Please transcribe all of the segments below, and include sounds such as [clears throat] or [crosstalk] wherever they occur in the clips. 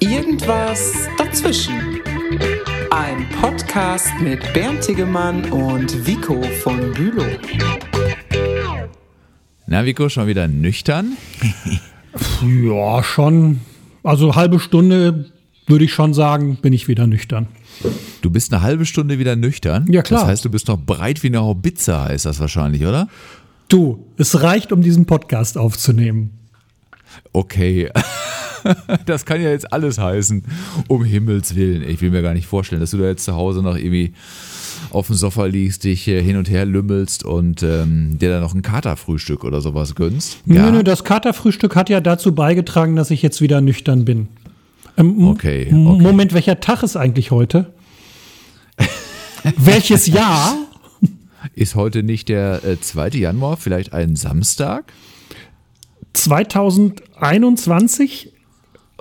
Irgendwas dazwischen. Ein Podcast mit Bernd Tegemann und Vico von Bülow. Na, Vico, schon wieder nüchtern? [laughs] Ja, schon. Also halbe Stunde würde ich schon sagen, bin ich wieder nüchtern. Du bist eine halbe Stunde wieder nüchtern? Ja, klar. Das heißt, du bist noch breit wie eine Haubitze, heißt das wahrscheinlich, oder? Du, es reicht, um diesen Podcast aufzunehmen. Okay. [laughs] Das kann ja jetzt alles heißen. Um Himmels Willen. Ich will mir gar nicht vorstellen, dass du da jetzt zu Hause noch irgendwie auf dem Sofa liegst, dich hin und her lümmelst und ähm, dir dann noch ein Katerfrühstück oder sowas gönnst. Nö, nö, das Katerfrühstück hat ja dazu beigetragen, dass ich jetzt wieder nüchtern bin. Ähm, Okay, okay. Moment, welcher Tag ist eigentlich heute? [laughs] Welches Jahr? Ist heute nicht der äh, 2. Januar, vielleicht ein Samstag? 2021?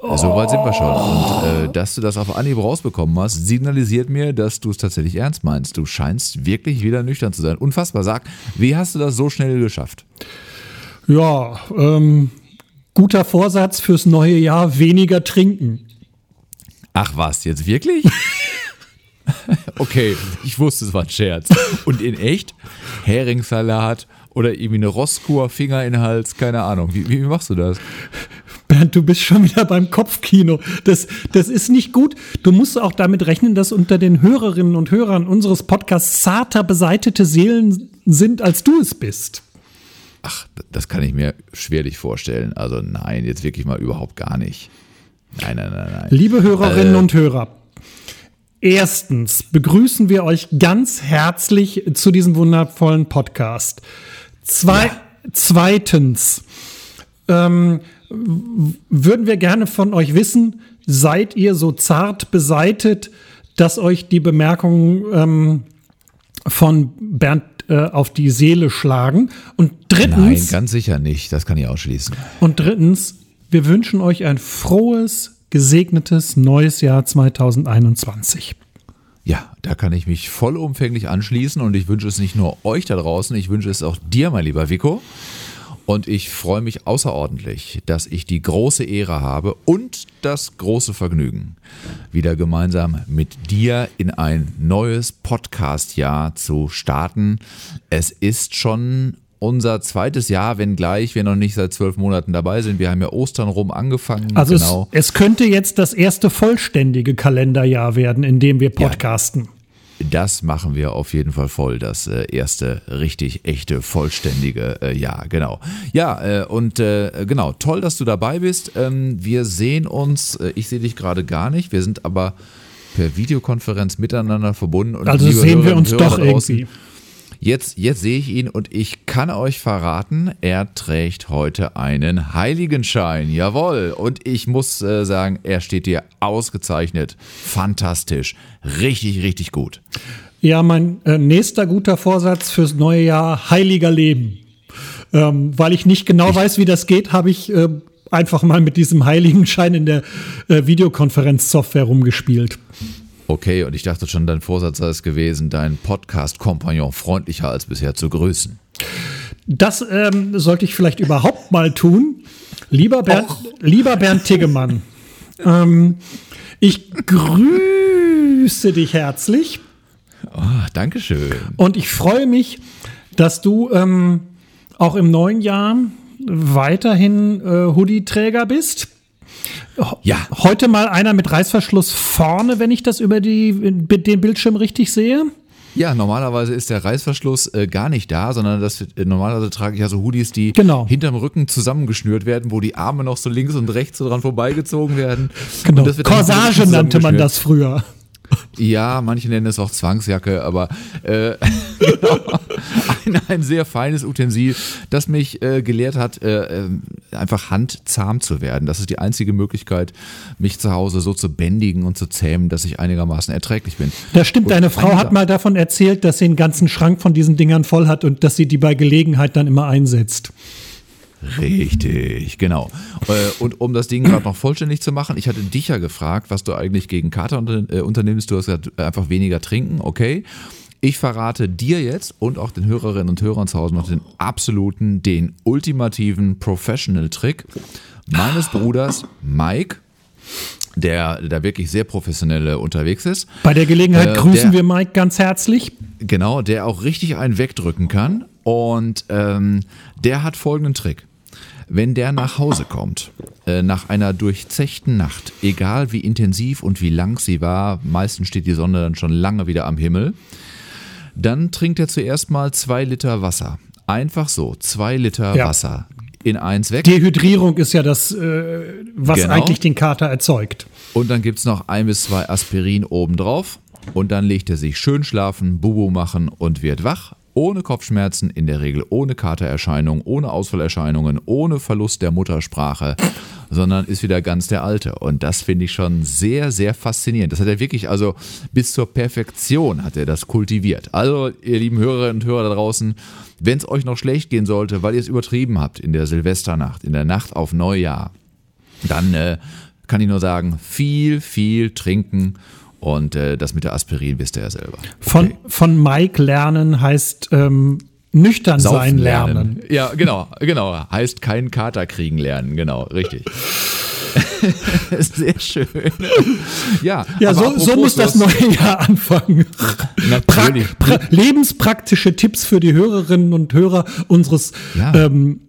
So weit sind wir schon. Und äh, dass du das auf Anhieb rausbekommen hast, signalisiert mir, dass du es tatsächlich ernst meinst. Du scheinst wirklich wieder nüchtern zu sein. Unfassbar. Sag, wie hast du das so schnell geschafft? Ja, ähm, guter Vorsatz fürs neue Jahr, weniger trinken. Ach was, jetzt wirklich? [laughs] okay, ich wusste, es war ein Scherz. Und in echt? Heringssalat oder irgendwie eine Rosskur, Finger in den Hals, keine Ahnung. Wie, wie machst du das? Bernd, du bist schon wieder beim Kopfkino. Das, das ist nicht gut. Du musst auch damit rechnen, dass unter den Hörerinnen und Hörern unseres Podcasts zarter beseitete Seelen sind, als du es bist. Ach, das kann ich mir schwerlich vorstellen. Also nein, jetzt wirklich mal überhaupt gar nicht. Nein, nein, nein, nein. Liebe Hörerinnen Äh. und Hörer, erstens begrüßen wir euch ganz herzlich zu diesem wundervollen Podcast. Zwei, Zweitens ähm, würden wir gerne von euch wissen, seid ihr so zart beseitet, dass euch die Bemerkungen ähm, von Bernd äh, auf die Seele schlagen? Und Nein, drittens, ganz sicher nicht. Das kann ich ausschließen. und drittens, wir wünschen euch ein frohes, gesegnetes neues Jahr 2021. Ja, da kann ich mich vollumfänglich anschließen und ich wünsche es nicht nur euch da draußen, ich wünsche es auch dir, mein lieber Vico. Und ich freue mich außerordentlich, dass ich die große Ehre habe und das große Vergnügen, wieder gemeinsam mit dir in ein neues Podcast-Jahr zu starten. Es ist schon unser zweites Jahr, wenngleich wir noch nicht seit zwölf Monaten dabei sind. Wir haben ja Ostern rum angefangen. Also genau. es, es könnte jetzt das erste vollständige Kalenderjahr werden, in dem wir podcasten. Das machen wir auf jeden Fall voll, das äh, erste richtig echte, vollständige äh, Jahr, genau. Ja, äh, und genau, toll, dass du dabei bist. Ähm, wir sehen uns, ich sehe dich gerade gar nicht, wir sind aber per Videokonferenz miteinander verbunden. Und Also sehen wir Hörerinnen uns Hörer doch draußen, irgendwie. Jetzt, jetzt sehe ich ihn und ich kann euch verraten, er trägt heute einen Heiligenschein. Jawohl. Und ich muss äh, sagen, er steht dir ausgezeichnet. Fantastisch. Richtig, richtig gut. Ja, mein äh, nächster guter Vorsatz fürs neue Jahr, heiliger Leben. Ähm, weil ich nicht genau weiß, wie das geht, habe ich äh, einfach mal mit diesem Heiligenschein in der äh, Videokonferenzsoftware rumgespielt. Okay, und ich dachte schon, dein Vorsatz sei es gewesen, deinen Podcast-Kompagnon freundlicher als bisher zu grüßen. Das ähm, sollte ich vielleicht überhaupt mal tun. Lieber Bernd, lieber Bernd Tiggemann, ähm, ich grüße dich herzlich Oh, Dankeschön. und ich freue mich, dass du ähm, auch im neuen Jahr weiterhin äh, Hoodie-Träger bist. Ja, Heute mal einer mit Reißverschluss vorne, wenn ich das über die, den Bildschirm richtig sehe. ja, normalerweise ist der Reißverschluss äh, gar nicht da, sondern das, äh, normalerweise trage ich ja so Hoodies, die Genau. hinterm Rücken zusammengeschnürt werden, wo die Arme noch so links und rechts so dran vorbeigegen werden. Genau. Corsage nannte man das früher. Ja, manche nennen es auch Zwangsjacke, aber äh, genau. [laughs] ein, ein sehr feines Utensil, das mich äh, gelehrt hat, äh, äh, einfach handzahm zu werden. Das ist die einzige Möglichkeit, mich zu Hause so zu bändigen und zu zähmen, dass ich einigermaßen erträglich bin. Das stimmt, Und deine Frau hat mal davon erzählt, dass sie einen ganzen Schrank von diesen Dingern voll hat und dass sie die bei Gelegenheit dann immer einsetzt. Richtig, genau. Äh, Und um das Ding gerade noch vollständig zu machen, ich hatte dich ja gefragt, was du eigentlich gegen Kater äh, unternimmst. Du hast gesagt, äh, einfach weniger trinken, okay. Ich verrate dir jetzt und auch den Hörerinnen und Hörern zu Hause noch den absoluten, den ultimativen Professional-Trick. meines Bruders Mike, der da wirklich sehr professionell unterwegs ist. Bei der Gelegenheit Äh, grüßen der- wir Mike ganz herzlich. Genau, der auch richtig einen wegdrücken kann. Und ähm, der hat folgenden Trick. Wenn der nach Hause kommt, äh, nach einer durchzechten Nacht, egal wie intensiv und wie lang sie war, meistens steht die Sonne dann schon lange wieder am Himmel, dann trinkt er zuerst mal zwei Liter Wasser. Einfach so, zwei Liter Ja. Wasser in eins weg. Dehydrierung ist ja das, äh, was Genau. eigentlich den Kater erzeugt. Und dann gibt's noch ein bis zwei Aspirin obendrauf. Und dann legt er sich schön schlafen, Bubu machen und wird wach. Ohne Kopfschmerzen, in der Regel ohne Katererscheinung, ohne Ausfallerscheinungen, ohne Verlust der Muttersprache, sondern ist wieder ganz der Alte. Und das finde ich schon sehr, sehr faszinierend. Das hat er wirklich, also bis zur Perfektion hat er das kultiviert. Also, ihr lieben Hörerinnen und Hörer da draußen, wenn es euch noch schlecht gehen sollte, weil ihr es übertrieben habt in der Silvesternacht, in der Nacht auf Neujahr, dann äh, kann ich nur sagen, viel, viel trinken und äh, das mit der Aspirin wisst ihr ja selber. Von, von Mike lernen heißt ähm, nüchtern sein lernen. Ja, genau, genau. Heißt keinen Kater kriegen lernen, genau, richtig. [laughs] Sehr schön. Ja, Ja, so, so muss das neue Jahr anfangen. Natürlich. Pra lebenspraktische Tipps für die Hörerinnen und Hörer unseres Ja. ähm,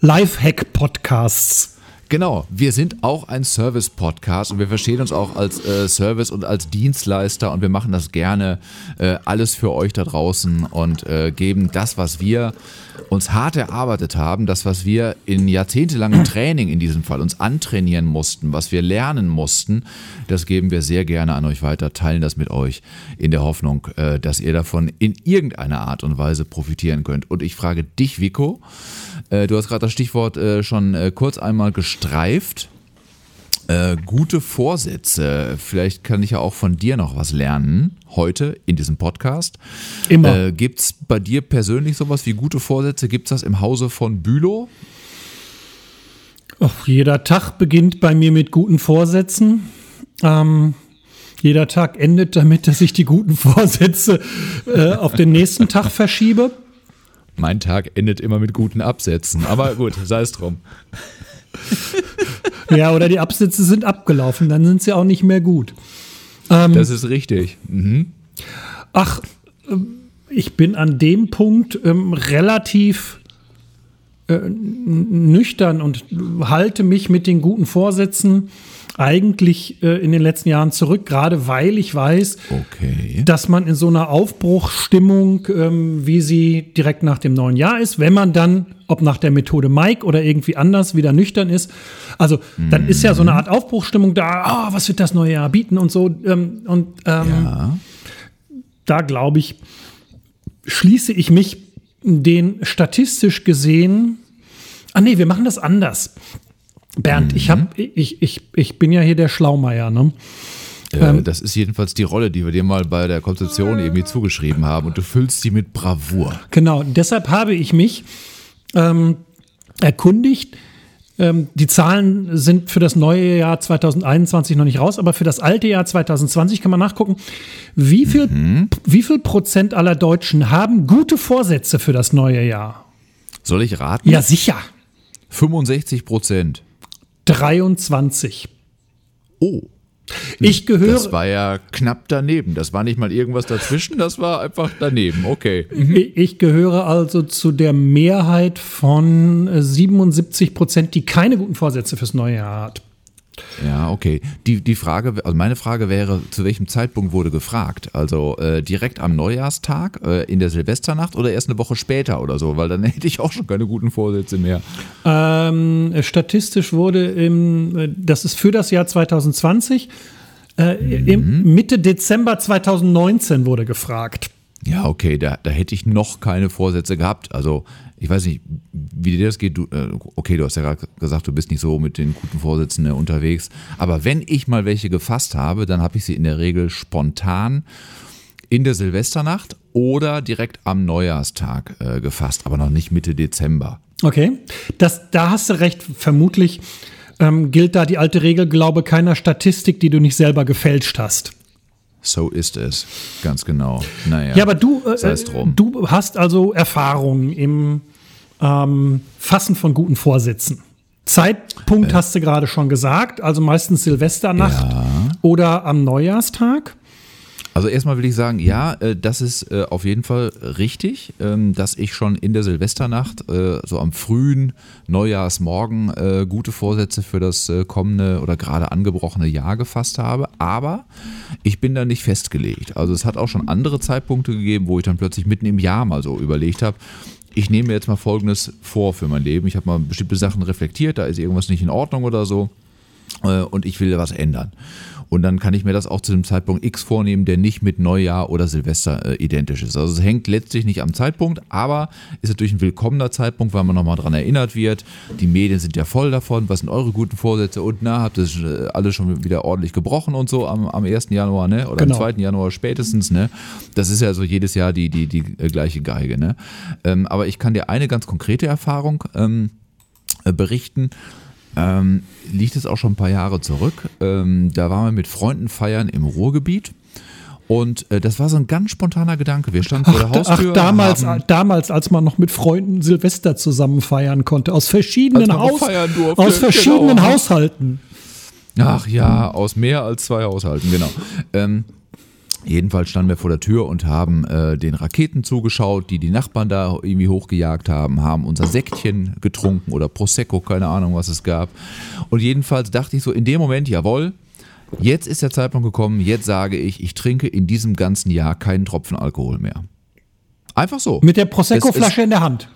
Lifehack-Podcasts. Genau, wir sind auch ein Service-Podcast und wir verstehen uns auch als äh, Service und als Dienstleister und wir machen das gerne äh, alles für euch da draußen und äh, geben das, was wir uns hart erarbeitet haben, das, was wir in jahrzehntelangem [clears throat] Training in diesem Fall uns antrainieren mussten, was wir lernen mussten, das geben wir sehr gerne an euch weiter, teilen das mit euch in der Hoffnung, äh, dass ihr davon in irgendeiner Art und Weise profitieren könnt. Und ich frage dich, Vico, äh, du hast gerade das Stichwort äh, schon äh, kurz einmal gestreift. Äh, gute Vorsätze. Vielleicht kann ich ja auch von dir noch was lernen heute in diesem Podcast. Immer. Äh, Gibt es bei dir persönlich sowas wie gute Vorsätze? Gibt es das im Hause von Bülow? Och, jeder Tag beginnt bei mir mit guten Vorsätzen. Ähm, jeder Tag endet damit, dass ich die guten [laughs] Vorsätze äh, auf den nächsten Tag verschiebe. Mein Tag endet immer mit guten Absätzen. Aber gut, sei es drum. [laughs] Ja, oder die Absätze sind abgelaufen, dann sind sie auch nicht mehr gut. Das ist richtig. Mhm. Ach, ähm, ich bin an dem Punkt ähm, relativ äh, nüchtern und halte mich mit den guten Vorsätzen eigentlich äh, in den letzten Jahren zurück, gerade weil ich weiß, Okay. dass man in so einer Aufbruchstimmung, ähm, wie sie direkt nach dem neuen Jahr ist, wenn man dann, ob nach der Methode Mike oder irgendwie anders, wieder nüchtern ist. Also dann ist ja so eine Art Aufbruchstimmung da, ah, was wird das neue Jahr bieten und so. Ähm, und ähm, Ja. da glaube ich, schließe ich mich den statistisch gesehen. Ah nee, wir machen das anders. Bernd, ich, hab, ich, ich, ich bin ja hier der Schlaumeier, ne? Äh, das ist jedenfalls die Rolle, die wir dir mal bei der Konzeption irgendwie zugeschrieben haben. Und du füllst sie mit Bravour. Genau, deshalb habe ich mich ähm, erkundigt. Ähm, die Zahlen sind für das neue Jahr 2021 noch nicht raus, aber für das alte Jahr 2020 kann man nachgucken, wie viel, wie viel Prozent aller Deutschen haben gute Vorsätze für das neue Jahr? Soll ich raten? Ja, sicher. 65 Prozent. 23. Oh. Ich gehöre, Das war ja knapp daneben. Das war nicht mal irgendwas dazwischen, das war einfach daneben. Okay. ich gehöre also zu der Mehrheit von äh, 77 Prozent, die keine guten Vorsätze fürs neue Jahr hat. Ja, okay. Die, die Frage, also meine Frage wäre, zu welchem Zeitpunkt wurde gefragt? Also äh, direkt am Neujahrstag, äh, in der Silvesternacht oder erst eine Woche später oder so? Weil dann [laughs] hätte ich auch schon keine guten Vorsätze mehr. Ähm, statistisch wurde im, äh, das ist für das Jahr 2020, äh, im Mitte Dezember 2019 wurde gefragt. Ja, okay, da, da hätte ich noch keine Vorsätze gehabt. Also, ich weiß nicht, wie dir das geht. Du, äh, okay, du hast ja gerade gesagt, du bist nicht so mit den guten Vorsätzen äh, unterwegs. Aber wenn ich mal welche gefasst habe, dann habe ich sie in der Regel spontan in der Silvesternacht oder direkt am Neujahrstag äh, gefasst, aber noch nicht Mitte Dezember. Okay, das, da hast du recht. Vermutlich ähm, gilt da die alte Regel, glaube keiner Statistik, die du nicht selber gefälscht hast. So ist es. Ganz genau. Naja. Ja, aber du, äh, du hast also Erfahrung im ähm, Fassen von guten Vorsätzen. Zeit, Schwachpunkt hast du gerade schon gesagt, also meistens Silvesternacht Ja. oder am Neujahrstag. Also erstmal will ich sagen, ja, äh, das ist äh, auf jeden Fall richtig, ähm, dass ich schon in der Silvesternacht, äh, so am frühen Neujahrsmorgen, äh, gute Vorsätze für das äh, kommende oder gerade angebrochene Jahr gefasst habe. Aber ich bin da nicht festgelegt. Also es hat auch schon andere Zeitpunkte gegeben, wo ich dann plötzlich mitten im Jahr mal so überlegt habe, ich nehme mir jetzt mal Folgendes vor für mein Leben. Ich habe mal bestimmte Sachen reflektiert, da ist irgendwas nicht in Ordnung oder so äh, und ich will was ändern. Und dann kann ich mir das auch zu dem Zeitpunkt X vornehmen, der nicht mit Neujahr oder Silvester äh, identisch ist. Also es hängt letztlich nicht am Zeitpunkt, aber ist natürlich ein willkommener Zeitpunkt, weil man nochmal dran erinnert wird. Die Medien sind ja voll davon. Was sind eure guten Vorsätze? Und na, habt ihr äh, alle schon wieder ordentlich gebrochen und so am, am 1. Januar, ne? Oder Genau. am 2. Januar spätestens, ne? Das ist ja so jedes Jahr die, die, die äh, gleiche Geige, ne? Ähm, aber ich kann dir eine ganz konkrete Erfahrung ähm, äh, berichten. Ähm, liegt es auch schon ein paar Jahre zurück. Ähm, da waren wir mit Freunden feiern im Ruhrgebiet. Und äh, das war so ein ganz spontaner Gedanke. Wir standen vor der Haustür. ach damals, damals, als man noch mit Freunden Silvester zusammen feiern konnte, aus verschiedenen, Haus, durfte, aus verschiedenen genau. Haushalten. Ach ja, aus mehr als zwei Haushalten, genau. Ähm, jedenfalls standen wir vor der Tür und haben äh, den Raketen zugeschaut, die die Nachbarn da irgendwie hochgejagt haben, haben unser Säckchen getrunken oder Prosecco, keine Ahnung, was es gab. Und jedenfalls dachte ich so in dem Moment, jawohl, jetzt ist der Zeitpunkt gekommen, jetzt sage ich, ich trinke in diesem ganzen Jahr keinen Tropfen Alkohol mehr. Einfach so. Mit der Prosecco-Flasche in der Hand.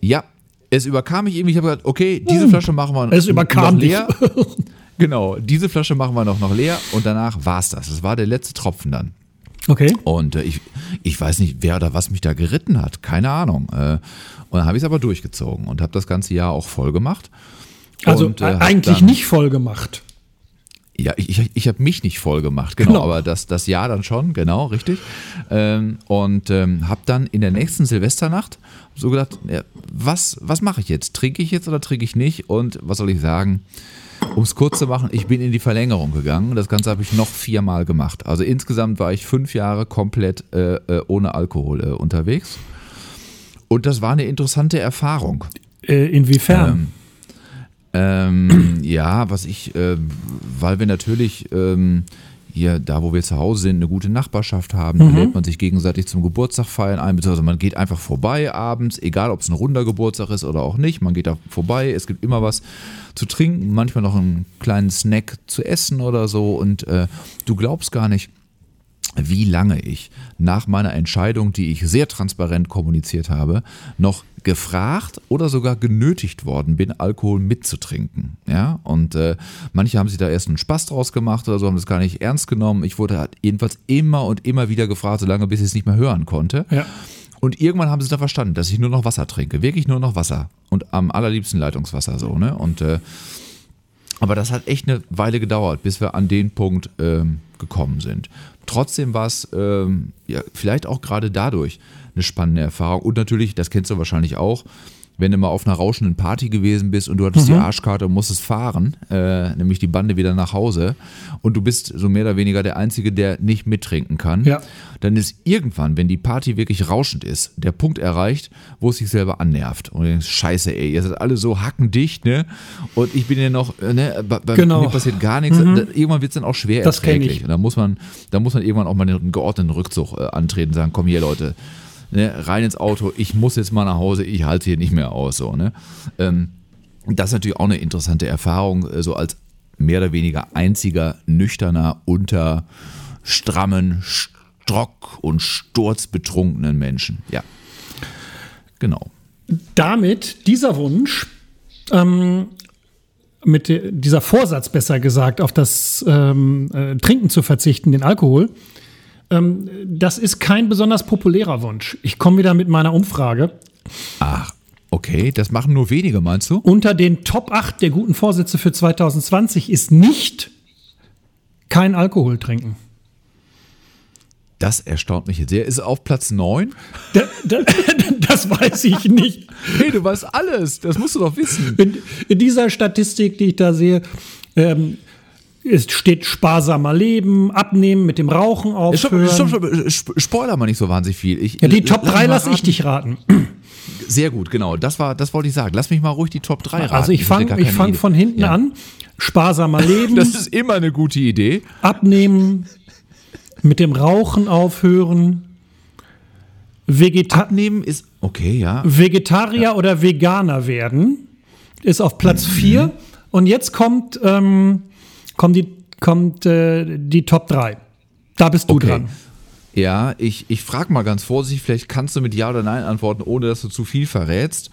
Ja, es überkam mich irgendwie. Ich habe gesagt, okay, diese Flasche machen wir Hm. Es überkam noch dich. [laughs] genau, diese Flasche machen wir noch, noch leer und danach war's das. Das war der letzte Tropfen dann. Okay. Und äh, ich, ich weiß nicht, wer oder was mich da geritten hat. Keine Ahnung. Äh, und dann habe ich es aber durchgezogen und habe das ganze Jahr auch voll gemacht. Also und, äh, eigentlich dann- nicht voll gemacht. ja, ich, ich, ich habe mich nicht voll gemacht, genau, Genau. aber das, das Jahr dann schon, genau, richtig. Ähm, und ähm, habe dann in der nächsten Silvesternacht so gedacht, ja, was, was mache ich jetzt? Trinke ich jetzt oder trinke ich nicht? Und was soll ich sagen? Um es kurz zu machen, ich bin in die Verlängerung gegangen. Das Ganze habe ich noch viermal gemacht. Also insgesamt war ich fünf Jahre komplett äh, äh, ohne Alkohol äh, unterwegs. Und das war eine interessante Erfahrung. Äh, inwiefern? Ähm, [clears throat] ja, was ich, ähm, weil wir natürlich ähm, hier, da wo wir zu Hause sind, eine gute Nachbarschaft haben, da lädt man sich gegenseitig zum Geburtstag feiern ein, beziehungsweise man geht einfach vorbei abends, egal ob es ein runder Geburtstag ist oder auch nicht, man geht da vorbei, es gibt immer was zu trinken, manchmal noch einen kleinen Snack zu essen oder so und äh, du glaubst gar nicht, wie lange ich nach meiner Entscheidung, die ich sehr transparent kommuniziert habe, noch gefragt oder sogar genötigt worden bin, Alkohol mitzutrinken. Ja, und äh, manche haben sich da erst einen Spaß draus gemacht oder so, haben das gar nicht ernst genommen. Ich wurde halt jedenfalls immer und immer wieder gefragt, solange bis ich es nicht mehr hören konnte. Ja. Und irgendwann haben sie da verstanden, dass ich nur noch Wasser trinke, wirklich nur noch Wasser und am allerliebsten Leitungswasser so, ne? Und äh, aber das hat echt eine Weile gedauert, bis wir an den Punkt ähm, gekommen sind. Trotzdem war es ähm, ja, vielleicht auch gerade dadurch eine spannende Erfahrung. Und natürlich, das kennst du wahrscheinlich auch, wenn du mal auf einer rauschenden Party gewesen bist und du hattest die Arschkarte und musstest fahren, äh, nämlich die Bande wieder nach Hause, und du bist so mehr oder weniger der Einzige, der nicht mittrinken kann, Ja. dann ist irgendwann, wenn die Party wirklich rauschend ist, der Punkt erreicht, wo es sich selber annervt. Und du denkst, scheiße, ey, ihr seid alle so hackendicht, ne? Und ich bin ja noch, äh, ne, bei, Genau. mir passiert gar nichts. Da, irgendwann wird es dann auch schwer Das erträglich. ich. Und da muss man, da muss man irgendwann auch mal einen geordneten Rückzug äh, antreten und sagen, komm hier, Leute, ne, rein ins Auto, ich muss jetzt mal nach Hause, ich halte hier nicht mehr aus. So, ne? ähm, das ist natürlich auch eine interessante Erfahrung, äh, so als mehr oder weniger einziger nüchterner unter strammen, strock und sturzbetrunkenen Menschen. Ja. Genau. Damit dieser Wunsch, ähm, mit dieser Vorsatz besser gesagt, auf das ähm, äh, Trinken zu verzichten, den Alkohol, ähm, das ist kein besonders populärer Wunsch. Ich komme wieder mit meiner Umfrage. Ach, okay, das machen nur wenige, meinst du? Unter den Top 8 der guten Vorsätze für 2020 ist nicht kein Alkohol trinken. Das erstaunt mich jetzt sehr. Ist auf Platz 9? Da, da, [laughs] das weiß ich nicht. Hey, du weißt alles. Das musst du doch wissen. In, in dieser Statistik, die ich da sehe, ähm, es steht sparsamer Leben, abnehmen, mit dem Rauchen Stopp, aufhören. stopp, stopp, sp- spoiler mal nicht so wahnsinnig viel. Ich, Ja, die Top lass 3 mal lasse ich dich raten. [clears throat] Sehr gut, genau. Das war, das wollte ich sagen. Lass mich mal ruhig die Top 3 raten. Also ich fange ich fang Idee. von hinten Ja. an. Sparsamer [laughs] leben, Das ist immer eine gute Idee. abnehmen, mit dem Rauchen aufhören, Vegeta Abnehmen ist okay, ja. Vegetarier oder Veganer werden, ist auf Platz Mhm. 4. Und jetzt kommt, ähm, kommt, die, kommt äh, die Top 3. Da bist du Okay. dran. Ja, ich, ich frage mal ganz vorsichtig, vielleicht kannst du mit Ja oder Nein antworten, ohne dass du zu viel verrätst.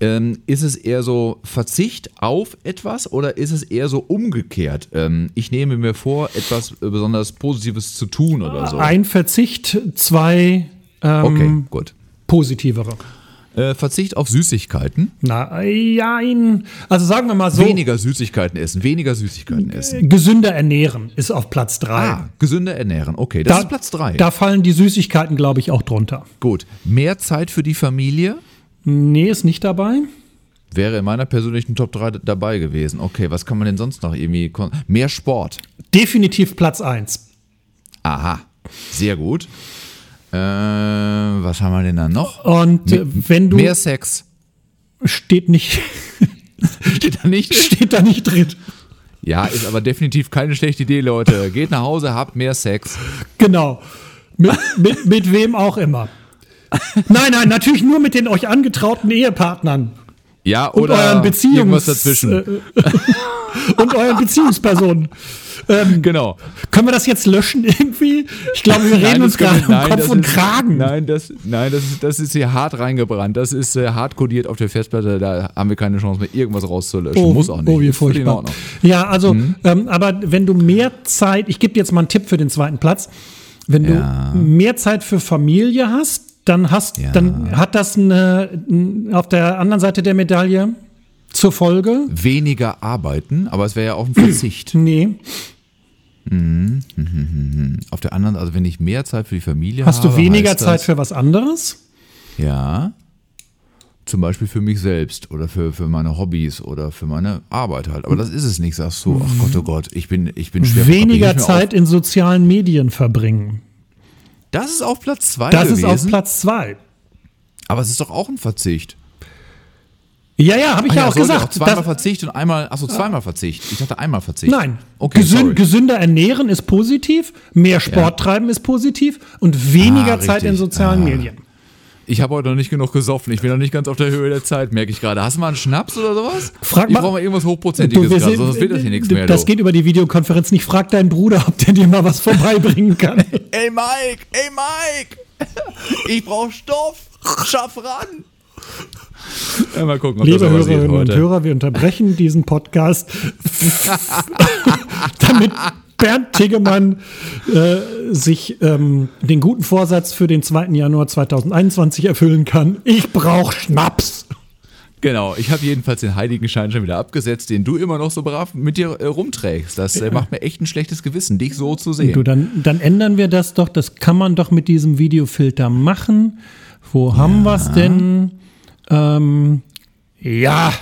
Ähm, ist es eher so Verzicht auf etwas oder ist es eher so umgekehrt? Ähm, ich nehme mir vor, etwas besonders Positives zu tun oder so. Ein Verzicht, zwei ähm, Okay, gut. positivere. Äh, Verzicht auf Süßigkeiten. Nein, also sagen wir mal so, Weniger Süßigkeiten essen, weniger Süßigkeiten essen. gesünder ernähren ist auf Platz 3. Ah, gesünder ernähren. Okay, das ist Platz 3. Da fallen die Süßigkeiten, glaube ich, auch drunter. Gut. Mehr Zeit für die Familie Nee, ist nicht dabei. wäre in meiner persönlichen Top 3 dabei gewesen. Okay, was kann man denn sonst noch irgendwie? Mehr Sport. Definitiv Platz 1. Aha, sehr gut. Äh, was haben wir denn da noch? Und äh, wenn du Mehr Sex. steht nicht [laughs] Steht da nicht? steht da nicht drin. Ja, ist aber definitiv keine schlechte Idee, Leute. Geht nach Hause, habt mehr Sex. Genau. Mit, mit, mit wem auch immer. Nein, nein, natürlich nur mit den euch angetrauten Ehepartnern Ja, und oder euren Beziehungs irgendwas dazwischen. äh, [laughs] und euren Beziehungspersonen. genau. Können wir das jetzt löschen irgendwie? Ich glaube, wir reden Nein, uns gerade um Kopf und ist- Kragen. Nein, das, nein das, ist, das ist hier hart reingebrannt. Das ist äh, hart kodiert auf der Festplatte. Da haben wir keine Chance mehr, irgendwas rauszulöschen. Muss auch nicht. Oh, wie furchtbar. Ja, also, Mhm. ähm, aber wenn du mehr Zeit, ich gebe dir jetzt mal einen Tipp für den zweiten Platz, wenn du Ja. mehr Zeit für Familie hast, dann hast, Ja. dann hat das eine, auf der anderen Seite der Medaille zur Folge. Weniger arbeiten, aber es wäre ja auch ein Verzicht. [clears throat] Nee. Auf der anderen, also wenn ich mehr Zeit für die Familie Hast habe. du weniger Zeit das, für was anderes? Ja. Zum Beispiel für mich selbst oder für, für meine Hobbys oder für meine Arbeit halt. Aber das ist es nicht, sagst du. Ach Gott, oh Gott, ich bin, ich bin schwer. Weniger Zeit in sozialen Medien verbringen. Das ist auf Platz zwei Das gewesen. ist auf Platz zwei. Aber es ist doch auch ein Verzicht. Ja, ja, habe ich Ach ja, auch sollte gesagt. zweimal Das- Verzicht und einmal, achso, zweimal Verzicht. Ich dachte einmal Verzicht. Nein. Okay, Gesün gesünder ernähren ist positiv, mehr Sport treiben ist positiv und weniger Ah, Zeit in sozialen Ah. Medien. Ich habe heute noch nicht genug gesoffen. Ich bin noch nicht ganz auf der Höhe der Zeit, merke ich gerade. Hast du mal einen Schnaps oder sowas? Frag ich mal- brauche mal irgendwas Hochprozentiges sind- sonst wird das hier nichts mehr. Das du. geht über die Videokonferenz nicht. Frag deinen Bruder, ob der dir mal was vorbeibringen kann. [laughs] Ey Mike, ey Mike, ich brauche Stoff, schaff ran. Ja, mal gucken, ob Liebe das Hörerinnen und heute. Hörer, wir unterbrechen diesen Podcast, [laughs] damit Bernd Tiggemann äh, sich ähm, den guten Vorsatz für den 2. Januar 2021 erfüllen kann. Ich brauche Schnaps. Genau, ich habe jedenfalls den Heiligenschein schon wieder abgesetzt, den du immer noch so brav mit dir äh, rumträgst. Das äh, macht mir echt ein schlechtes Gewissen, dich so zu sehen. Du, dann, dann ändern wir das doch. Das kann man doch mit diesem Videofilter machen. Wo haben wir es denn? Ähm, ja,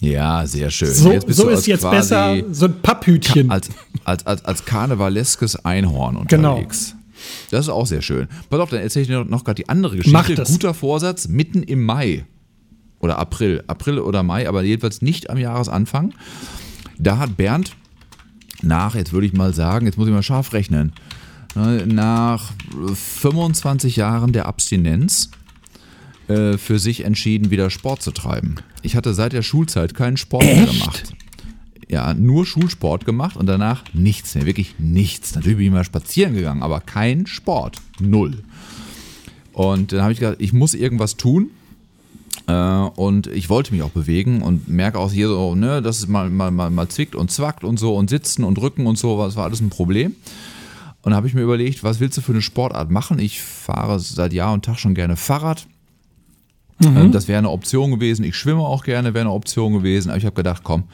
ja, sehr schön. so, so ist jetzt besser. So ein Papphütchen. Als, als, als, als karnevaleskes Einhorn Genau. unterwegs. Das ist auch sehr schön. Pass auf, dann erzähle ich dir noch, noch gerade die andere Geschichte. Mach das. Guter Vorsatz mitten im Mai. Oder April. April oder Mai, aber jedenfalls nicht am Jahresanfang. Da hat Bernd nach, jetzt würde ich mal sagen, jetzt muss ich mal scharf rechnen, ne, nach 25 Jahren der Abstinenz äh, für sich entschieden, wieder Sport zu treiben. Ich hatte seit der Schulzeit keinen Sport mehr gemacht. Ja, nur Schulsport gemacht und danach nichts mehr, wirklich nichts. Natürlich bin ich mal spazieren gegangen, aber kein Sport. Null. Und dann habe ich gedacht, ich muss irgendwas tun. Äh, und ich wollte mich auch bewegen und merke auch hier so, ne, dass es mal, mal, mal, mal zwickt und zwackt und so und sitzen und rücken und so, das war alles ein Problem. Und da habe ich mir überlegt, was willst du für eine Sportart machen? Ich fahre seit Jahr und Tag schon gerne Fahrrad. Ähm, Das wäre eine Option gewesen. Ich schwimme auch gerne, wäre eine Option gewesen. Aber ich habe gedacht, komm,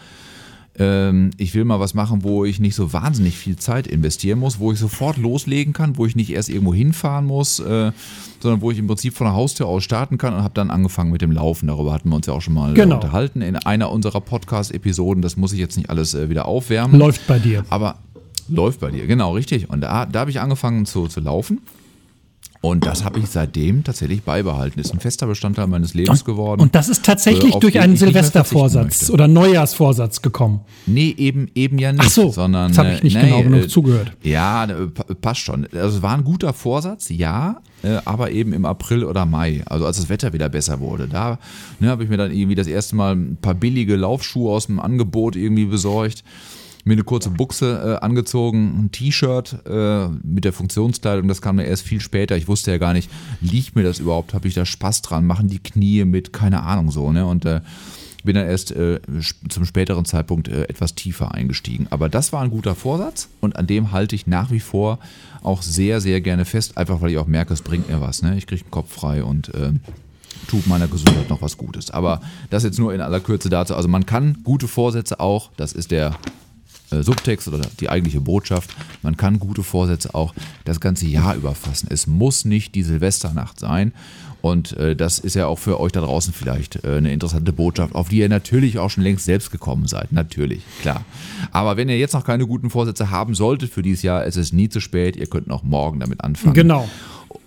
ähm, ich will mal was machen, wo ich nicht so wahnsinnig viel Zeit investieren muss, wo ich sofort loslegen kann, wo ich nicht erst irgendwo hinfahren muss, äh, sondern wo ich im Prinzip von der Haustür aus starten kann und habe dann angefangen mit dem Laufen. Darüber hatten wir uns ja auch schon mal äh, Genau. unterhalten in einer unserer Podcast-Episoden. Das muss ich jetzt nicht alles äh, wieder aufwärmen. Läuft bei dir. Aber läuft bei dir, genau, richtig. Und da, da habe ich angefangen zu, zu laufen. Und das habe ich seitdem tatsächlich beibehalten. Ist ein fester Bestandteil meines Lebens geworden. Und das ist tatsächlich durch einen Silvestervorsatz oder Neujahrsvorsatz gekommen. Nee, eben, eben ja nicht. Ach so, sondern, jetzt habe ich nicht äh, genau genug äh, zugehört. Ja, pa- passt schon. Also es war ein guter Vorsatz, ja, äh, aber eben im April oder Mai, also als das Wetter wieder besser wurde. Da ne, habe ich mir dann irgendwie das erste Mal ein paar billige Laufschuhe aus dem Angebot irgendwie besorgt. Mir eine kurze Buchse äh, angezogen, ein T-Shirt äh, mit der Funktionskleidung, das kam mir erst viel später. Ich wusste ja gar nicht, liegt mir das überhaupt, habe ich da Spaß dran, machen die Knie mit, keine Ahnung so, ne? Und äh, bin dann erst äh, zum späteren Zeitpunkt äh, etwas tiefer eingestiegen. Aber das war ein guter Vorsatz und an dem halte ich nach wie vor auch sehr, sehr gerne fest, einfach weil ich auch merke, es bringt mir was. Ne? Ich kriege den Kopf frei und äh, tut meiner Gesundheit noch was Gutes. Aber das jetzt nur in aller Kürze dazu. Also man kann gute Vorsätze auch, das ist der äh, Subtext oder die eigentliche Botschaft, man kann gute Vorsätze auch das ganze Jahr überfassen. Es muss nicht die Silvesternacht sein. Und äh, das ist ja auch für euch da draußen vielleicht äh, eine interessante Botschaft, auf die ihr natürlich auch schon längst selbst gekommen seid. Natürlich, klar. Aber wenn ihr jetzt noch keine guten Vorsätze haben solltet für dieses Jahr, es ist nie zu spät. Ihr könnt noch morgen damit anfangen. Genau.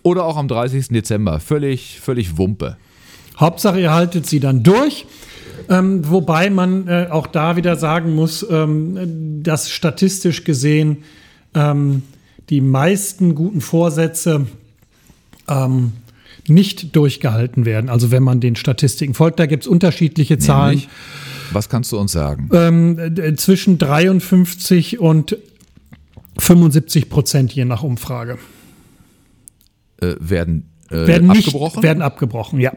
Oder auch am 30. Dezember. Völlig, völlig Wumpe. Hauptsache, ihr haltet sie dann durch. Ähm, wobei man äh, auch da wieder sagen muss, ähm, dass statistisch gesehen ähm, die meisten guten Vorsätze ähm, nicht durchgehalten werden. Also wenn man den Statistiken folgt, da gibt es unterschiedliche Zahlen. Nämlich, was kannst du uns sagen? Ähm, äh, zwischen 53 und 75 Prozent je nach Umfrage. Äh, werden äh, Werden nicht, abgebrochen? werden abgebrochen, ja.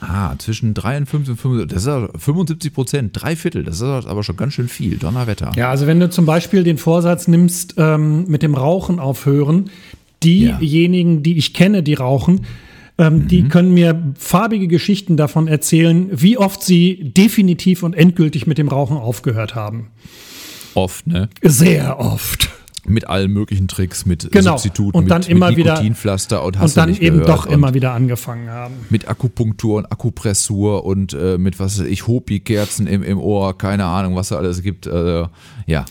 Ah, zwischen 53 und 75, das ist ja 75 Prozent, drei Viertel, das ist aber schon ganz schön viel, Donnerwetter. Ja, also wenn du zum Beispiel den Vorsatz nimmst, ähm, mit dem Rauchen aufhören, Ja. diejenigen, die ich kenne, die rauchen, ähm, die können mir farbige Geschichten davon erzählen, wie oft sie definitiv und endgültig mit dem Rauchen aufgehört haben. Oft, ne? Sehr oft. Mit allen möglichen Tricks, mit Genau. Substituten, Und dann mit, immer mit wieder- Nikotinpflaster und hast Und dann du nicht eben gehört. doch immer wieder angefangen haben. Mit Akupunktur und Akupressur und äh, mit was ich, Hopi-Kerzen im, im Ohr, keine Ahnung, was da alles gibt. Äh, ja.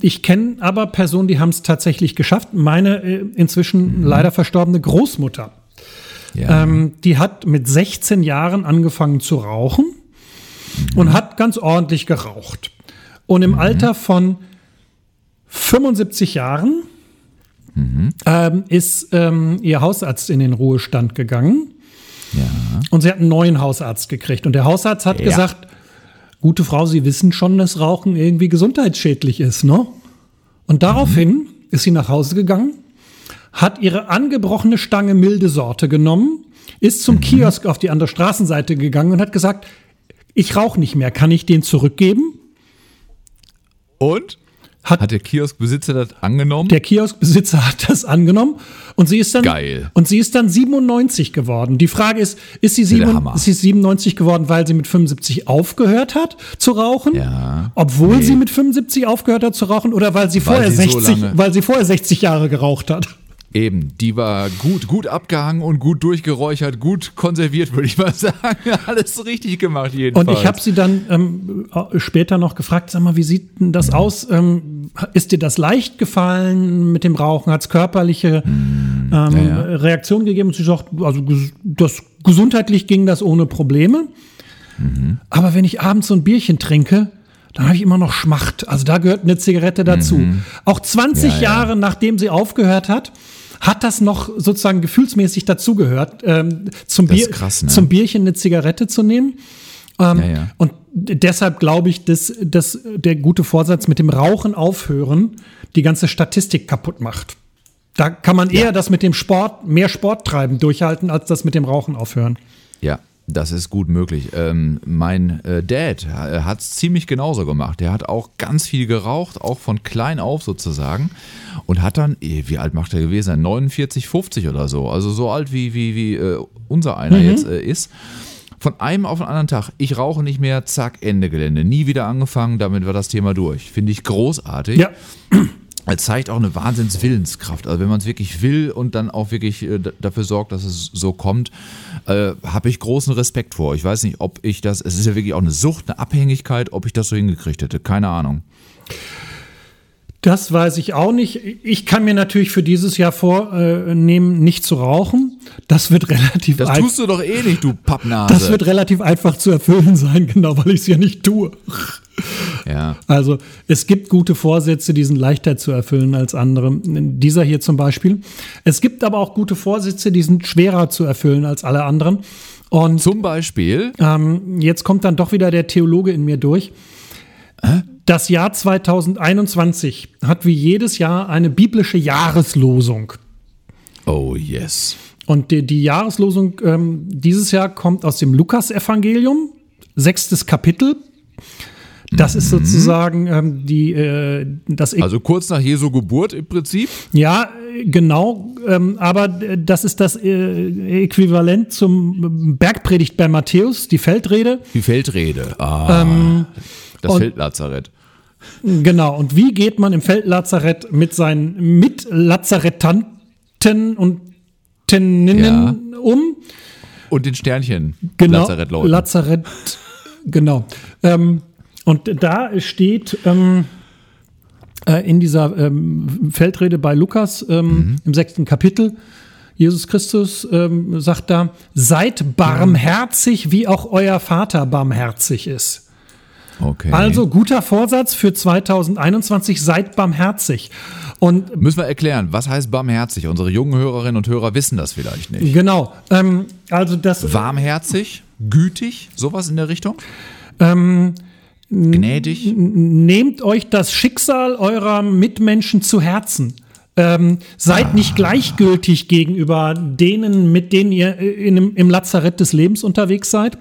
Ich kenne aber Personen, die haben es tatsächlich geschafft. Meine äh, inzwischen leider verstorbene Großmutter. ja. Ähm, die hat mit 16 Jahren angefangen zu rauchen und hat ganz ordentlich geraucht. Und im Alter von 75 Jahren ähm, ist ähm, ihr Hausarzt in den Ruhestand gegangen ja. und sie hat einen neuen Hausarzt gekriegt. Und der Hausarzt hat Ja. gesagt, gute Frau, Sie wissen schon, dass Rauchen irgendwie gesundheitsschädlich ist, ne? Und daraufhin ist sie nach Hause gegangen, hat ihre angebrochene Stange milde Sorte genommen, ist zum Kiosk auf die andere Straßenseite gegangen und hat gesagt, ich rauche nicht mehr, kann ich den zurückgeben? Und? Hat- Hat der Kioskbesitzer das angenommen? Der Kioskbesitzer hat das angenommen und sie ist dann Geil. und sie ist dann 97 geworden. Die Frage ist, ist sie, der sieben, Hammer. ist sie 97 geworden, weil sie mit 75 aufgehört hat zu rauchen? Ja. Obwohl Nee. sie mit 75 aufgehört hat zu rauchen oder weil sie Weil vorher sie so 60 lange- weil sie vorher 60 Jahre geraucht hat? Eben, die war gut, gut abgehangen und gut durchgeräuchert, gut konserviert, würde ich mal [laughs] sagen. Alles richtig gemacht jedenfalls. Und ich habe sie dann ähm, äh, später noch gefragt, sag mal, wie sieht denn das aus? Ähm, ist dir das leicht gefallen mit dem Rauchen? Hat es körperliche ähm, ja, ja. Reaktionen gegeben? Und sie sagt, also das, gesundheitlich ging das ohne Probleme. Mhm. Aber wenn ich abends so ein Bierchen trinke, dann habe ich immer noch Schmacht. Also da gehört eine Zigarette dazu. Auch 20 Mhm. Ja, ja. Jahre nachdem sie aufgehört hat, hat das noch sozusagen gefühlsmäßig dazugehört, ähm, zum, Bier, krass, ne? zum Bierchen eine Zigarette zu nehmen. Ähm, Ja, ja. Und deshalb glaube ich, dass, dass der gute Vorsatz mit dem Rauchen aufhören die ganze Statistik kaputt macht. Da kann man eher das mit dem Sport, mehr Sport treiben, durchhalten, als das mit dem Rauchen aufhören. Ja, das ist gut möglich. Ähm, mein äh, Dad hat es ziemlich genauso gemacht. Der hat auch ganz viel geraucht, auch von klein auf sozusagen. Und hat dann, eh, wie alt macht er gewesen sein? 49, 50 oder so. Also so alt wie, wie, wie äh, unser einer jetzt äh, ist. Von einem auf den anderen Tag, ich rauche nicht mehr, zack, Ende Gelände. Nie wieder angefangen, damit war das Thema durch. Finde ich großartig. Ja, Es zeigt auch eine Wahnsinnswillenskraft. Also wenn man es wirklich will und dann auch wirklich äh, dafür sorgt, dass es so kommt, äh, habe ich großen Respekt vor. Ich weiß nicht, ob ich das, es ist ja wirklich auch eine Sucht, eine Abhängigkeit, ob ich das so hingekriegt hätte. Keine Ahnung. Das weiß ich auch nicht. Ich kann mir natürlich für dieses Jahr vornehmen, nicht zu rauchen. Das wird relativ Das tust du doch eh nicht, du Pappnase. das wird relativ einfach zu erfüllen sein, [laughs] genau, weil ich es ja nicht tue. ja. Also es gibt gute Vorsätze, die sind leichter zu erfüllen als andere. Dieser hier zum Beispiel. Es gibt aber auch gute Vorsätze, die sind schwerer zu erfüllen als alle anderen. Und Zum Beispiel, ähm, jetzt kommt dann doch wieder der Theologe in mir durch. Das Jahr 2021 hat wie jedes Jahr eine biblische Jahreslosung. oh yes. Und die, die Jahreslosung ähm, dieses Jahr kommt aus dem Lukas-Evangelium, sechstes Kapitel. Das ist sozusagen ähm, die, äh, das Also kurz nach Jesu Geburt im Prinzip. Ja, äh, genau. Ähm, aber äh, das ist das äh, Äquivalent zum Bergpredigt bei Matthäus, die Feldrede. Die Feldrede. Ah, das und- Feldlazarett. Genau. Und wie geht man im Feldlazarett mit seinen Mitlazarettanten und Teninnen um? Und den Sternchen. Genau. Lazarettleuten. Lazarett. Genau. Ähm, und da steht ähm, äh, in dieser ähm, Feldrede bei Lukas ähm, im sechsten Kapitel, Jesus Christus ähm, sagt da, seid barmherzig, wie auch euer Vater barmherzig ist. Okay. Also guter Vorsatz für 2021, seid barmherzig. Und Müssen wir erklären, was heißt barmherzig? Unsere jungen Hörerinnen und Hörer wissen das vielleicht nicht. genau, ähm, also das Warmherzig, gütig, sowas in der Richtung? ähm, Gnädig? nehmt euch das Schicksal eurer Mitmenschen zu Herzen. Ähm, seid nicht gleichgültig gegenüber denen, mit denen ihr äh, in, im Lazarett des Lebens unterwegs seid.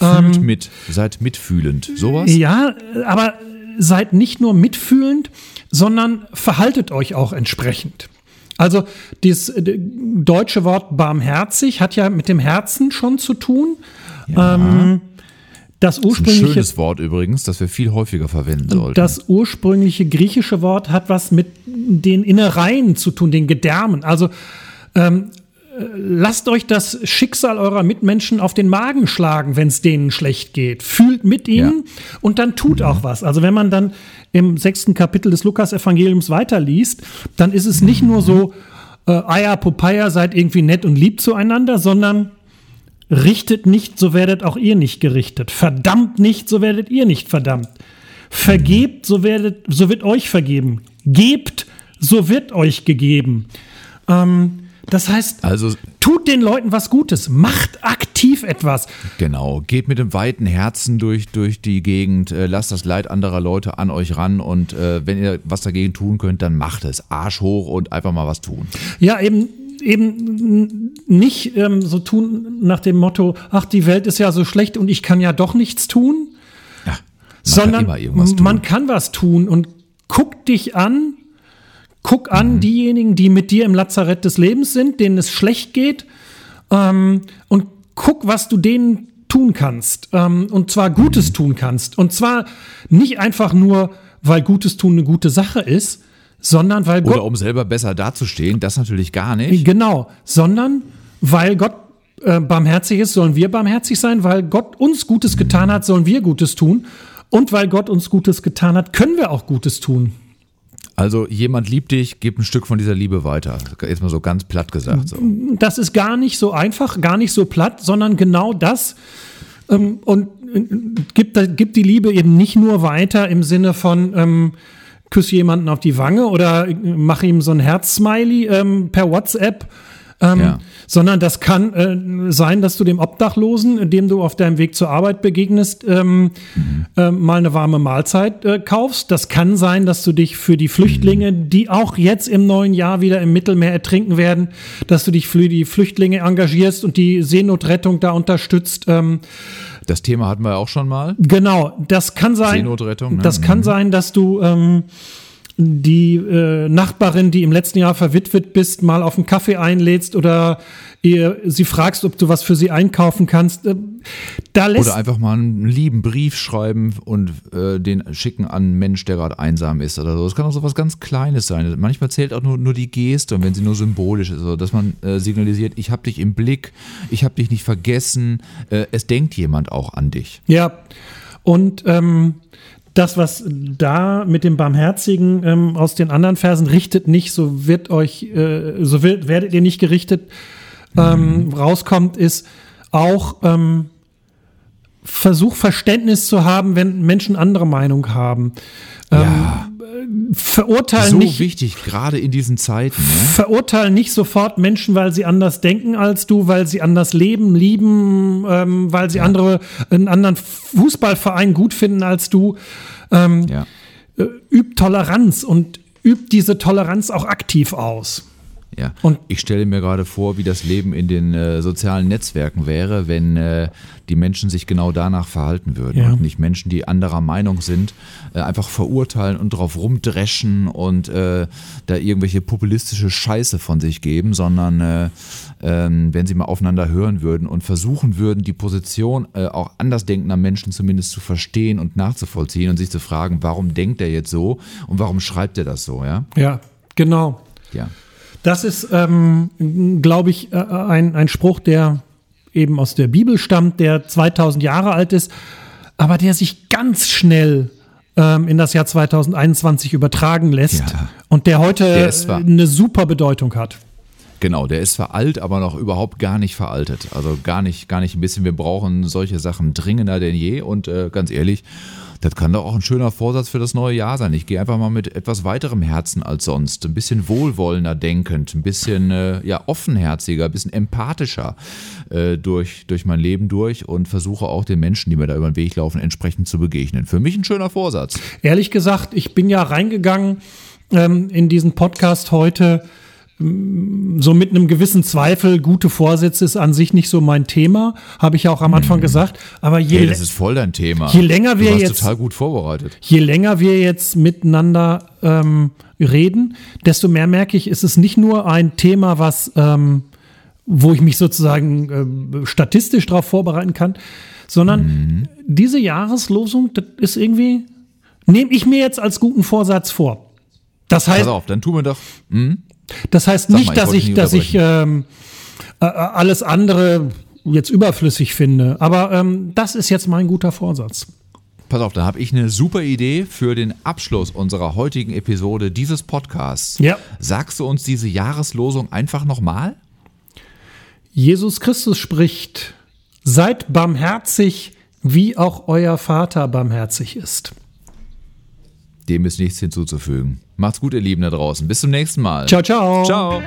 Fühlt mit, seid mitfühlend. Sowas? Ja, aber seid nicht nur mitfühlend, sondern verhaltet euch auch entsprechend. Also das äh, deutsche Wort barmherzig hat ja mit dem Herzen schon zu tun. Ähm, das Ein ursprüngliche schönes Wort übrigens, das wir viel häufiger verwenden sollten. Das ursprüngliche griechische Wort hat was mit den Innereien zu tun, den Gedärmen. Also ähm, äh, lasst euch das Schicksal eurer Mitmenschen auf den Magen schlagen, wenn es denen schlecht geht. Fühlt mit ihnen und dann tut auch was. Also wenn man dann im sechsten Kapitel des Lukas-Evangeliums weiterliest, dann ist es nicht nur so, äh, Eier, Popeye, seid irgendwie nett und lieb zueinander, sondern Richtet nicht, so werdet auch ihr nicht gerichtet. Verdammt nicht, so werdet ihr nicht verdammt. Vergebt, so, werdet, so wird euch vergeben. Gebt, so wird euch gegeben. Ähm, das heißt, Also tut den Leuten was Gutes. Macht aktiv etwas. Genau, geht mit dem weiten Herzen durch, durch die Gegend, äh, lasst das Leid anderer Leute an euch ran und äh, wenn ihr was dagegen tun könnt, dann macht es. Arsch hoch und einfach mal was tun. Ja, eben, eben nicht ähm, so tun nach dem Motto, ach, die Welt ist ja so schlecht und ich kann ja doch nichts tun. Ja, man sondern kann man kann was tun und guck dich an, guck an Mhm. diejenigen, die mit dir im Lazarett des Lebens sind, denen es schlecht geht ähm, und guck, was du denen tun kannst ähm, und zwar. Gutes tun kannst und zwar nicht einfach nur, weil Gutes tun eine gute Sache ist, sondern weil Gott Oder um selber besser dazustehen, das natürlich gar nicht. Genau, sondern weil Gott äh, barmherzig ist, sollen wir barmherzig sein, weil Gott uns Gutes getan hat, sollen wir Gutes tun. Und weil Gott uns Gutes getan hat, können wir auch Gutes tun. Also jemand liebt dich, gib ein Stück von dieser Liebe weiter. Jetzt mal so ganz platt gesagt. So. Das ist gar nicht so einfach, gar nicht so platt, sondern genau das. Ähm, und äh, gibt, gibt die Liebe eben nicht nur weiter im Sinne von ähm, küss jemanden auf die Wange oder äh, mach ihm so ein Herz-Smiley ähm, per WhatsApp. Ähm, Ja. Sondern das kann äh, sein, dass du dem Obdachlosen, dem du auf deinem Weg zur Arbeit begegnest, ähm, äh, mal eine warme Mahlzeit äh, kaufst. Das kann sein, dass du dich für die Flüchtlinge, die auch jetzt im neuen Jahr wieder im Mittelmeer ertrinken werden, dass du dich für die Flüchtlinge engagierst und die Seenotrettung da unterstützt. Ähm, Das Thema hatten wir auch schon mal. Genau, das kann sein. Seenotrettung, ne? Das kann sein, dass du ähm, die äh, Nachbarin, die im letzten Jahr verwitwet bist, mal auf einen Kaffee einlädst oder ihr, sie fragst, ob du was für sie einkaufen kannst. Äh, da lässt Oder einfach mal einen lieben Brief schreiben und äh, den schicken an einen Mensch, der gerade einsam ist oder so. Das kann auch so was ganz Kleines sein. Manchmal zählt auch nur, nur die Geste und wenn sie nur symbolisch ist, also dass man äh, signalisiert, ich habe dich im Blick, ich habe dich nicht vergessen, äh, es denkt jemand auch an dich. Ja, und ähm, das, was da mit dem Barmherzigen ähm, aus den anderen Versen richtet nicht, so wird euch, äh, so wird, werdet ihr nicht gerichtet, ähm, mhm. rauskommt, ist auch ähm, Versuch, Verständnis zu haben, wenn Menschen andere Meinung haben. Ähm, ja. Verurteilen so nicht. wichtig, gerade in diesen Zeiten. Ne? Verurteilen nicht sofort Menschen, weil sie anders denken als du, weil sie anders leben, lieben, ähm, weil sie ja. andere, einen anderen Fußballverein gut finden als du. Ähm, ja. Äh, übt Toleranz und übt diese Toleranz auch aktiv aus. Ja. Und ich stelle mir gerade vor, wie das Leben in den äh, sozialen Netzwerken wäre, wenn äh, die Menschen sich genau danach verhalten würden ja. und nicht Menschen, die anderer Meinung sind, äh, einfach verurteilen und drauf rumdreschen und äh, da irgendwelche populistische Scheiße von sich geben, sondern äh, ähm, wenn sie mal aufeinander hören würden und versuchen würden, die Position äh, auch andersdenkender Menschen zumindest zu verstehen und nachzuvollziehen und sich zu fragen, warum denkt er jetzt so und warum schreibt er das so, ja? Ja, genau. Ja. Das ist, ähm, glaube ich, äh, ein, ein Spruch, der eben aus der Bibel stammt, der 2000 Jahre alt ist, aber der sich ganz schnell ähm, in das Jahr 2021 übertragen lässt ja. und der heute der eine super Bedeutung hat. Genau, der ist veralt, aber noch überhaupt gar nicht veraltet. Also gar nicht, gar nicht ein bisschen. Wir brauchen solche Sachen dringender denn je. Und äh, ganz ehrlich, das kann doch auch ein schöner Vorsatz für das neue Jahr sein. Ich gehe einfach mal mit etwas weiterem Herzen als sonst, ein bisschen wohlwollender denkend, ein bisschen äh, ja, offenherziger, ein bisschen empathischer äh, durch, durch mein Leben durch und versuche auch den Menschen, die mir da über den Weg laufen, entsprechend zu begegnen. Für mich ein schöner Vorsatz. Ehrlich gesagt, ich bin ja reingegangen ähm, in diesen Podcast heute so mit einem gewissen Zweifel, gute Vorsätze ist an sich nicht so mein Thema, habe ich ja auch am Anfang mhm. gesagt. Aber je hey, das ist voll dein Thema. Je länger wir jetzt total gut vorbereitet. Je länger wir jetzt miteinander ähm, reden, desto mehr merke ich, ist es nicht nur ein Thema, was ähm, wo ich mich sozusagen äh, statistisch darauf vorbereiten kann, sondern mhm. diese Jahreslosung, das ist irgendwie nehme ich mir jetzt als guten Vorsatz vor. Das heißt, Pass auf, dann tun wir doch. Mh? Das heißt nicht, mal, dass ich, dass ich ähm, äh, alles andere jetzt überflüssig finde. Aber ähm, das ist jetzt mein guter Vorsatz. Pass auf, da habe ich eine super Idee für den Abschluss unserer heutigen Episode dieses Podcasts. Ja. Sagst du uns diese Jahreslosung einfach nochmal? Jesus Christus spricht, seid barmherzig, wie auch euer Vater barmherzig ist. Dem ist nichts hinzuzufügen. Macht's gut, ihr Lieben da draußen. Bis zum nächsten Mal. Ciao, ciao. Ciao.